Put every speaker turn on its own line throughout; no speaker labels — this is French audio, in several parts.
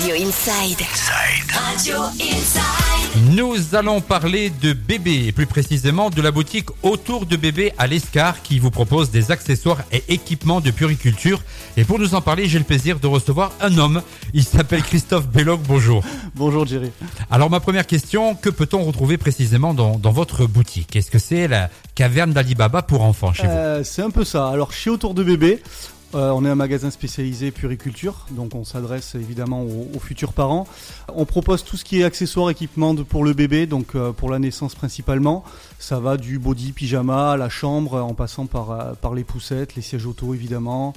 Radio Inside. Radio Inside.
Nous allons parler de bébé, et plus précisément de la boutique Autour de bébé à l'Escar qui vous propose des accessoires et équipements de puriculture. Et pour nous en parler, j'ai le plaisir de recevoir un homme. Il s'appelle Christophe Belloc. Bonjour.
Bonjour Jerry.
Alors ma première question, que peut-on retrouver précisément dans, dans votre boutique? Est-ce que c'est la caverne d'Alibaba pour enfants chez vous?
Euh, c'est un peu ça. Alors chez Autour de bébé, euh, on est un magasin spécialisé puriculture, donc on s'adresse évidemment aux, futurs parents. On propose tout ce qui est accessoires, équipements pour le bébé, donc euh, pour la naissance principalement. Ça va du body, pyjama, la chambre, en passant par, euh, les poussettes, les sièges auto évidemment.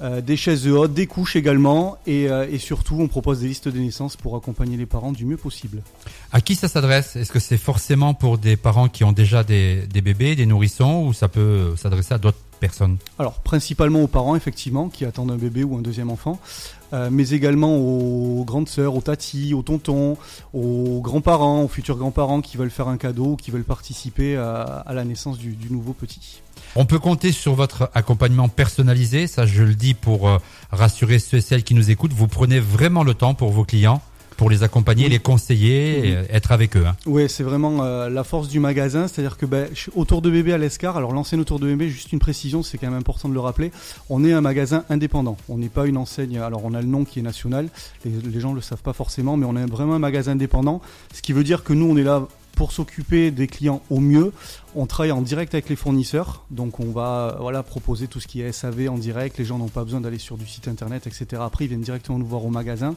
des chaises de haute, des couches également, et, et surtout on propose des listes de naissance pour accompagner les parents du mieux possible.
À qui ça s'adresse? Est-ce que c'est forcément pour des parents qui ont déjà des, des bébés, des nourrissons, ou ça peut s'adresser à d'autres personnes
Alors, principalement aux parents, effectivement, qui attendent un bébé ou un deuxième enfant, euh, mais également aux grandes sœurs, aux tatis, aux tontons, aux grands-parents, aux futurs grands-parents qui veulent faire un cadeau ou qui veulent participer à, à la naissance du, du nouveau petit.
On peut compter sur votre accompagnement personnalisé, ça je le dis pour euh, rassurer ceux et celles qui nous écoutent. Vous prenez vraiment le temps pour vos clients, pour les accompagner,
Oui.
les conseiller, euh, être avec eux. hein.
Oui, c'est vraiment euh, la force du magasin, c'est-à-dire que ben, autour de bébé à l'Escar, alors l'ancienne autour de bébé, juste une précision, c'est quand même important de le rappeler, on est un magasin indépendant, on n'est pas une enseigne, alors on a le nom qui est national, les, les gens ne le savent pas forcément, mais on est vraiment un magasin indépendant, ce qui veut dire que nous on est là pour s'occuper des clients au mieux, on travaille en direct avec les fournisseurs, donc on va voilà proposer tout ce qui est SAV en direct, les gens n'ont pas besoin d'aller sur du site internet, etc. Après ils viennent directement nous voir au magasin.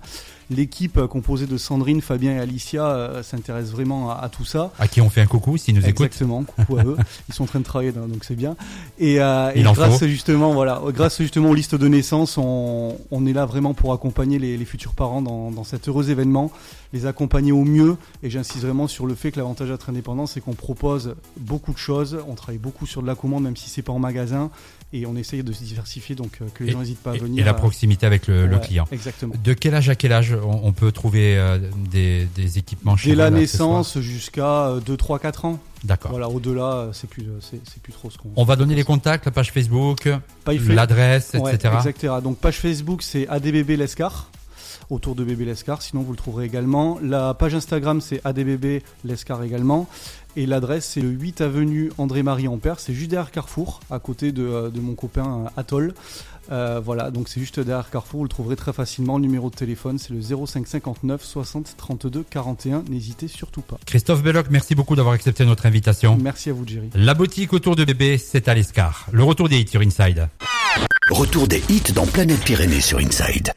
L'équipe euh, composée de Sandrine, Fabien et Alicia euh, s'intéresse vraiment à- à tout ça.
À qui on fait un coucou s'ils nous écoutent.
Exactement, coucou à eux. Ils sont en train de travailler, donc donc c'est bien. Et, euh, et grâce
faut.
justement, voilà, grâce justement aux listes de naissance, on, on est là vraiment pour accompagner les, les futurs parents dans, dans cet heureux événement, les accompagner au mieux. Et j'insiste vraiment sur le fait que l'avantage d'être indépendant, c'est qu'on propose beaucoup de choses. On travaille beaucoup sur de la commande, même si c'est pas en magasin, et on essaye de se diversifier, donc euh, que les
Et-
gens n'hésitent pas à venir.
et la proximité avec le, le
ouais,
client.
Exactement.
De quel âge à quel âge on, on peut trouver euh, des, des équipements chez
Dès
vous,
la naissance jusqu'à euh, 2, 3, 4 ans.
D'accord.
Voilà, au-delà, euh, c'est plus, c'est plus trop ce qu'on.
On va donner les contacts, la page Facebook, l'adresse,
Ouais,
etc.
etc. Donc page Facebook c'est ADBB Lescar autour de bébé Lescar, sinon vous le trouverez également. La page Instagram c'est ADBB Lescar également. Et l'adresse c'est le 8 avenue André-Marie Ampère, c'est juste derrière Carrefour, à côté de, euh, de mon copain euh, Atoll. Euh, voilà, donc c'est juste derrière Carrefour, vous le trouverez très facilement. Le numéro de téléphone c'est le 05 59 60 32 41, n'hésitez surtout pas.
Christophe Belloc, merci beaucoup d'avoir accepté notre invitation.
Merci à vous Jerry.
La boutique autour de bébé, c'est à l'Escar. Le retour des hits sur Inside.
Retour des hits dans Planète Pyrénées sur Inside.